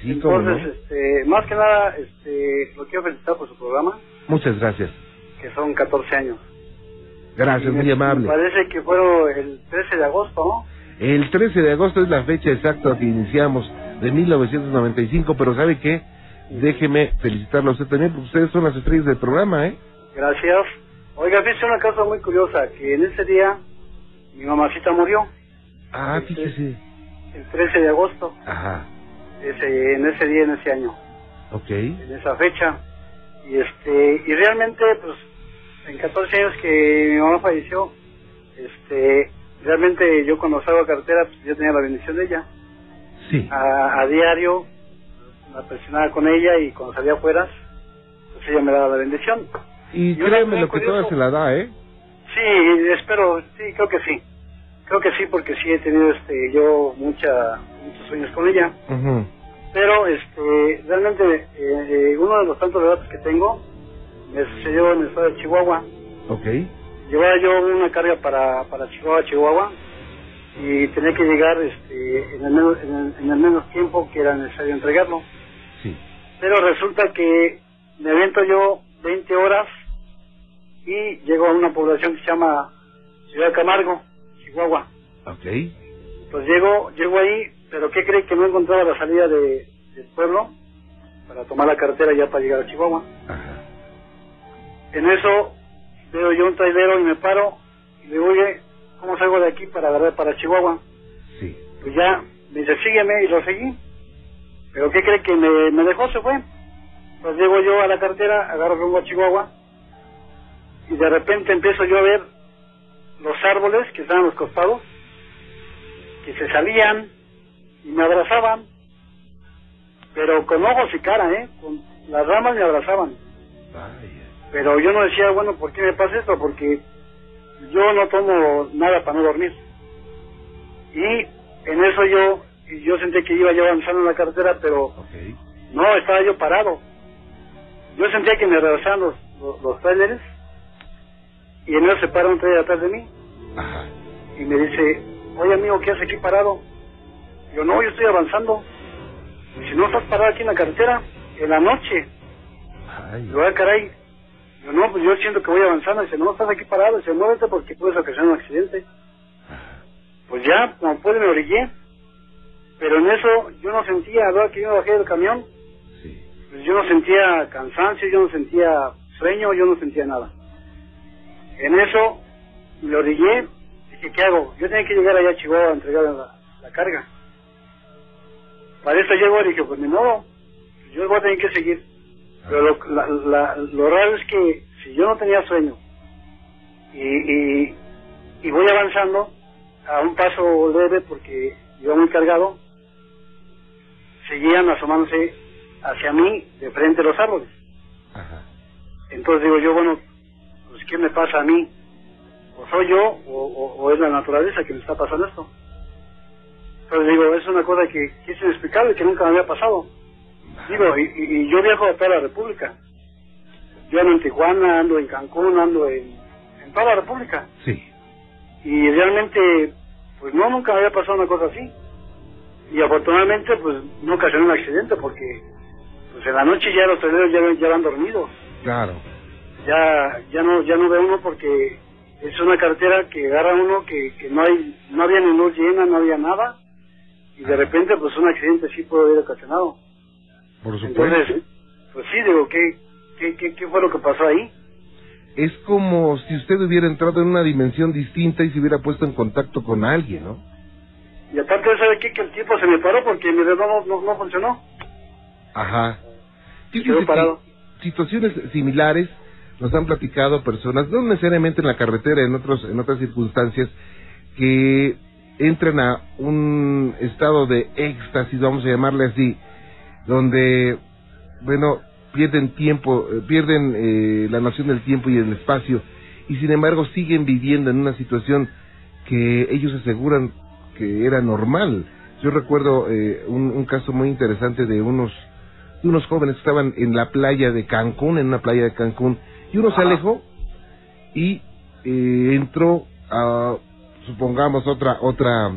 Sí, cómo no. Entonces, este, más que nada, este, lo quiero felicitar por su programa, Muchas gracias. que son 14 años. Gracias, me- muy amable. Me parece que fueron el 13 de agosto, ¿no? El 13 de agosto es la fecha exacta que iniciamos de 1995, pero ¿sabe qué? Déjeme felicitarlo a usted también, porque ustedes son las estrellas del programa, ¿eh? Gracias. Oiga, fíjese una cosa muy curiosa, que en ese día mi mamacita murió, Ah, Este- fíjese. el 13 de agosto, Ajá, ese, en ese día, en ese año, ok. en esa fecha. Y este y realmente, pues, en 14 años que mi mamá falleció, este realmente yo cuando salgo a carretera, pues yo tenía la bendición de ella. Sí. A, a diario, la presionaba con ella y cuando salía afuera, pues ella me daba la bendición. Y yo créeme lo que curioso. toda se la da, ¿eh? Sí, espero, sí, creo que sí. Creo que sí, porque sí he tenido este, yo mucha, muchos sueños con ella. Pero este, realmente eh, uno de los tantos relatos que tengo me sucedió en el estado de Chihuahua. Llevaba yo una carga para, para Chihuahua, Chihuahua, y tenía que llegar este, en, el menos, en, el, en el menos tiempo que era necesario entregarlo. Sí. Pero resulta que me aviento yo 20 horas y llego a una población que se llama Ciudad Camargo, Chihuahua. Ok. Pues llego, llego ahí, pero ¿qué cree que no encontraba la salida de, del pueblo para tomar la carretera ya para llegar a Chihuahua? Ajá. En eso veo yo un trailero y me paro y le digo, oye, ¿cómo salgo de aquí para agarrar para Chihuahua? Sí. Pues ya me dice, sígueme y lo seguí. Pero ¿qué cree que me, me dejó? Se fue. Pues llego yo a la carretera, agarro rumbo a Chihuahua y de repente empiezo yo a ver los árboles que estaban a los costados, que se salían y me abrazaban, pero con ojos y cara, ¿eh? Con las ramas me abrazaban. Vaya. Pero yo no decía, bueno, ¿por qué me pasa esto? Porque yo no tomo nada para no dormir. Y en eso yo, yo sentí que iba yo avanzando en la carretera, pero no, estaba yo parado. Yo sentía que me rebasaban los, los, los trailers y en eso se para un trailer atrás de mí Ajá. y me dice, oye amigo, ¿qué haces aquí parado? Yo no, yo estoy avanzando. Si no estás parado aquí en la carretera, en la noche, Ay. Digo, ah, caray. Yo, no, pues yo siento que voy avanzando. Dice, no, estás aquí parado. Dice, muévete porque puedes ocasionar un accidente. Pues ya, como pude, me orillé. Pero en eso yo no sentía, ¿verdad? Que yo me bajé del camión. Sí. Pues yo no sentía cansancio, yo no sentía sueño, yo no sentía nada. En eso me orillé. Dije, ¿qué hago? Yo tenía que llegar allá a Chihuahua a entregar la, la carga. Para eso llego y dije, pues ni modo. Yo voy a tener que seguir. Pero lo, la- la- lo raro es que si yo no tenía sueño y, y, y voy avanzando a un paso leve porque iba muy cargado, seguían asomándose hacia mí de frente a los árboles. Ajá. Entonces digo yo, bueno, pues ¿qué me pasa a mí? ¿O soy yo o, o- o es la naturaleza que me está pasando esto? Entonces digo, es una cosa que, que es inexplicable, que nunca me había pasado. Digo, y, y- yo viajo a toda la República. Yo ando en Tijuana, ando en Cancún, ando en, en toda la República. Sí. Y realmente, pues no, nunca me había pasado una cosa así. Y afortunadamente, pues no ocasionó un accidente porque pues en la noche ya los traileros ya, ya van dormidos. Claro. Ya, ya no, ya no ve uno porque es una carretera que agarra uno que, que no hay, no había ni luz llena, no había nada. Y de repente, pues un accidente sí puede haber ocasionado. Por supuesto. Entonces, pues sí, digo, ¿qué, qué, qué, qué fue lo que pasó ahí? es como si usted hubiera entrado en una dimensión distinta y se hubiera puesto en contacto con alguien, ¿no? Y aparte de saber qué, que el tiempo se me paró porque mi reloj no, no, no funcionó. Ajá. Quedó que parado. situaciones similares nos han platicado personas, no necesariamente en la carretera, en otros, en otras circunstancias, que entran a un estado de éxtasis, vamos a llamarle así, donde, bueno, pierden tiempo, eh, pierden eh, la noción del tiempo y del espacio, y sin embargo siguen viviendo en una situación que ellos aseguran que era normal. Yo recuerdo eh, un, un caso muy interesante de unos de unos jóvenes que estaban en la playa de Cancún, en una playa de Cancún, y uno se alejó y eh, entró a, supongamos, otra, otra,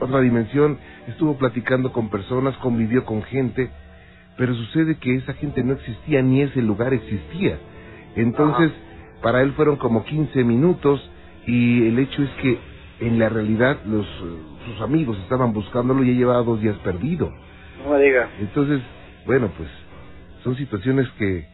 otra dimensión, estuvo platicando con personas, convivió con gente, pero sucede que esa gente no existía ni ese lugar existía. Entonces, para él fueron como 15 minutos y el hecho es que en la realidad los eh, sus amigos estaban buscándolo y ya llevaba dos días perdido. No me diga. Entonces, bueno, pues son situaciones que,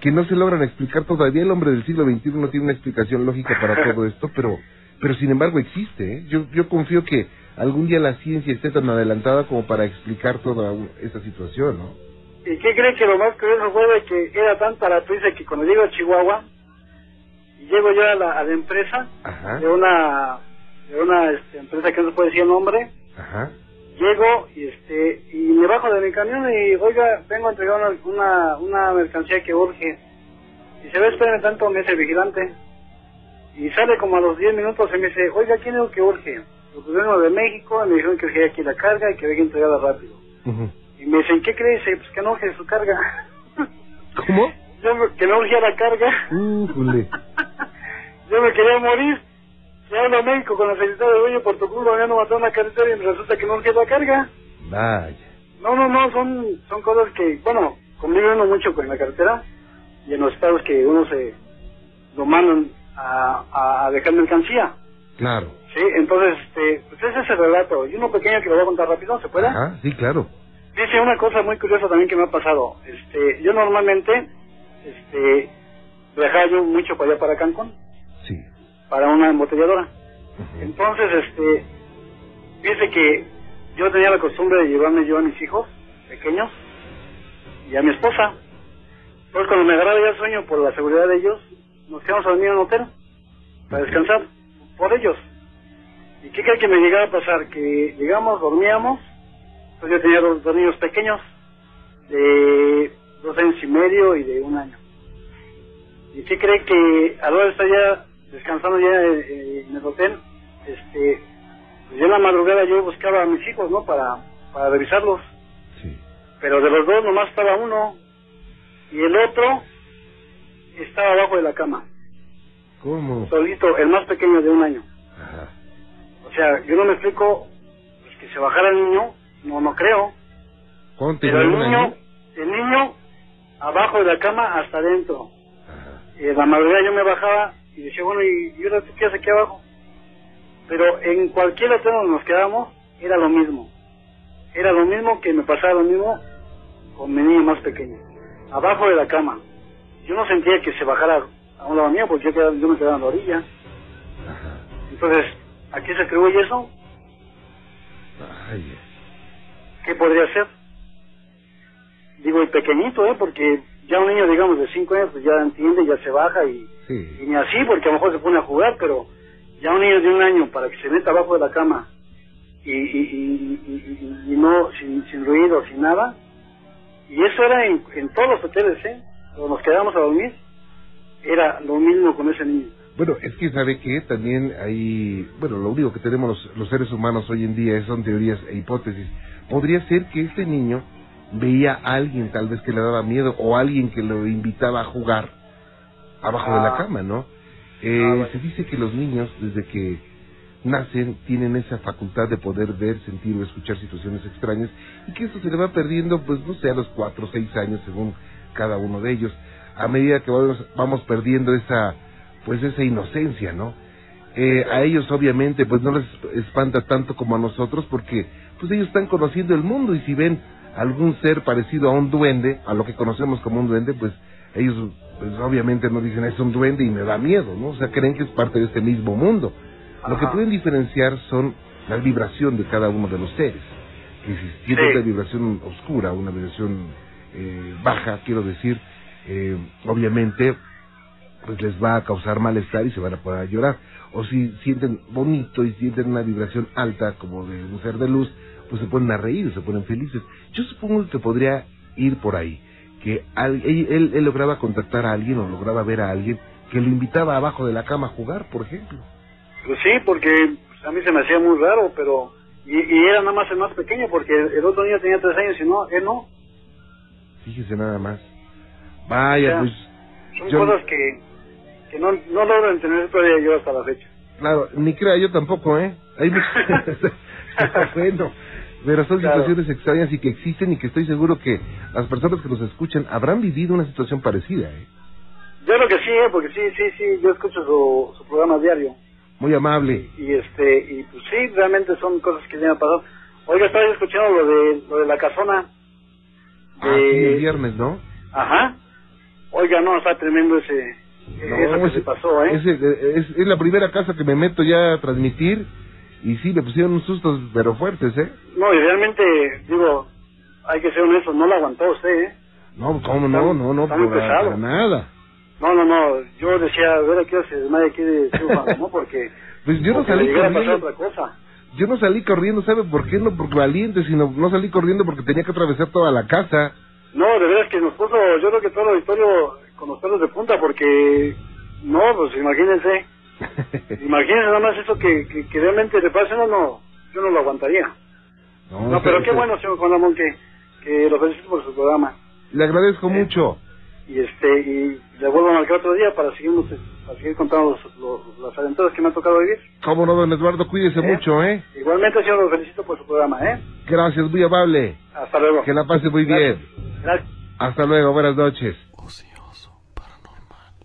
que no se logran explicar todavía. El hombre del siglo XXI no tiene una explicación lógica para todo esto, pero, pero sin embargo existe. ¿eh? Yo, yo confío que algún día la ciencia esté tan adelantada como para explicar toda esta situación, ¿no? ¿Y qué cree que lo más curioso fue de que era tanta la prisa que cuando llego a Chihuahua, y llego yo a la, a la empresa, Ajá, de una, de una este, empresa que no se puede decir el nombre, ajá, llego y este y me bajo de mi camión y oiga vengo a entregar una, una, una mercancía que urge y se ve espérame tanto me dice el vigilante. Y sale como a los 10 minutos y me dice oiga quién es el que urge lo pues vengo de México y me dijeron que urgía aquí la carga y que venga a entregarla rápido Y me dicen, ¿qué crees? Dice, Pues que no urge su carga. ¿Cómo? Yo me- que no urgía la carga. Újule. Yo me quería morir. Se habla México con la secretaria de Dueño por tu culpa, ya no mataron la carretera y me resulta que no urgía la carga. Vaya. No, no, no, son, son cosas que, bueno, convive uno mucho con la carretera y en los estados que uno se lo mandan a, a, a dejar mercancía. Claro. Sí, entonces, este, pues ese es el relato. Y uno pequeño que lo voy a contar rápido, ¿se puede? Ajá, sí, claro. Dice una cosa muy curiosa también que me ha pasado. Este, yo normalmente, este, viajaba yo mucho para allá para Cancún, Sí. para una embotelladora. Entonces, este, dice que yo tenía la costumbre de llevarme yo a mis hijos pequeños y a mi esposa. Entonces, cuando me agarraba ya sueño por la seguridad de ellos, nos quedamos a dormir en un hotel para descansar por ellos. ¿Y qué cree que me llegaba a pasar? Que llegamos, dormíamos, pues yo tenía dos, dos niños pequeños, de dos años y medio y de un año. ¿Y qué cree que a la hora de estar ya descansando ya eh, en el hotel, este, pues ya en la madrugada yo buscaba a mis hijos, ¿no? Para, para revisarlos. Sí. Pero de los dos nomás estaba uno y el otro estaba abajo de la cama, ¿Cómo? solito, el más pequeño de un año. Ajá. O sea, yo no me explico pues, que se bajara el niño, no, no creo. ¿Cuánto Pero el niño, año? el niño abajo de la cama hasta adentro. En la madrugada yo me bajaba y decía, bueno, ¿y, y ahora tú qué haces aquí abajo? Pero en cualquier hotel donde nos quedamos, era lo mismo. Era lo mismo que me pasaba lo mismo con mi niño más pequeño. Abajo de la cama. Yo no sentía que se bajara a un lado mío porque yo, quedaba- yo me quedaba en la orilla. Entonces, ¿a qué se atribuye eso? Ay. ¿Qué podría ser? Digo, y pequeñito, ¿eh? Porque ya un niño, digamos, de 5 años, pues ya entiende, ya se baja y, ni así, porque a lo mejor se pone a jugar, pero ya un niño de un año para que se meta abajo de la cama y, y, y, y- no, sin, sin ruido, sin nada. Y eso era en, en todos los hoteles, ¿eh? Cuando nos quedábamos a dormir, era lo mismo con ese niño. Bueno, es que sabe que también hay, bueno, lo único que tenemos los, los seres humanos hoy en día son teorías e hipótesis. Podría ser que este niño veía a alguien tal vez que le daba miedo o alguien que lo invitaba a jugar abajo de la Ah. cama, ¿no? Eh, Ah, bueno. Se dice que los niños desde que nacen tienen esa facultad de poder ver, sentir o escuchar situaciones extrañas y que esto se le va perdiendo, pues no sé, a los cuatro o seis años según cada uno de ellos, a medida que vamos, vamos perdiendo esa, pues esa inocencia, ¿no? Eh, a ellos obviamente pues no les espanta tanto como a nosotros porque pues ellos están conociendo el mundo y si ven algún ser parecido a un duende, a lo que conocemos como un duende, pues ellos pues obviamente no dicen es un duende y me da miedo, ¿no? O sea, creen que es parte de este mismo mundo. Lo que pueden diferenciar son la vibración de cada uno de los seres. Que si tiene Sí. una vibración oscura, una vibración eh, baja, quiero decir, eh, obviamente pues les va a causar malestar y se van a poder llorar. O si sienten bonito y sienten una vibración alta como de un ser de luz, pues se ponen a reír, se ponen felices. Yo supongo que podría ir por ahí, que al- él, él- él lograba contactar a alguien o lograba ver a alguien que lo invitaba abajo de la cama a jugar, por ejemplo. Pues sí, porque pues, a mí se me hacía muy raro, pero... Y, y era nada más el más pequeño, porque el otro niño tenía tres años y no, él no. Fíjese nada más. Vaya, Ya. pues, Son Yo- cosas que, que no, no logro entender todavía yo hasta la fecha. claro, ni crea yo tampoco, ¿eh? Hay muchas... bueno, pero son Claro. situaciones extrañas y que existen y que estoy seguro que las personas que nos escuchan habrán vivido una situación parecida, ¿eh? Yo creo que sí, ¿eh? porque sí, sí, sí, yo escucho su, su programa diario. Muy amable. Y este, y pues sí, realmente son cosas que me han pasado. Oiga, estaba escuchando lo de, lo de la casona. Ah, sí, el viernes, ¿no? ajá. Oiga, no, está tremendo ese, No, eso que se pasó, ¿eh? ese- es, es la primera casa que me meto ya a transmitir y sí, me pusieron unos sustos, pero fuertes, ¿eh? No, y realmente, digo, hay que ser honesto, no lo aguantó usted, ¿eh? No, ¿cómo no? No, no, para, para nada. No, no, no, yo decía, a ver a qué hora se desmaya aquí de Silva, ¿no? Porque, Pues yo no porque salí le corriendo. otra cosa. Yo no salí corriendo, ¿sabe por qué? No por valiente, sino no salí corriendo porque tenía que atravesar toda la casa. No, de veras que nos puso, yo creo que todo el auditorio con los pelos de punta, porque, no, pues imagínense, imagínense nada más eso que, que, que realmente le pase, no, no, yo no lo aguantaría. No, pero qué bueno, señor Juan Ramón, que, que lo felicito por su programa. Le agradezco mucho. Y este y le vuelvo a marcar otro día para seguir, para seguir contando los, los- las aventuras que me ha tocado vivir. Cómo no, don Eduardo, cuídese ¿Eh? mucho, ¿eh? Igualmente, señor, lo felicito por su programa, ¿eh? Gracias, muy amable. Hasta luego. Que la pase muy bien. Gracias. Hasta luego, buenas noches.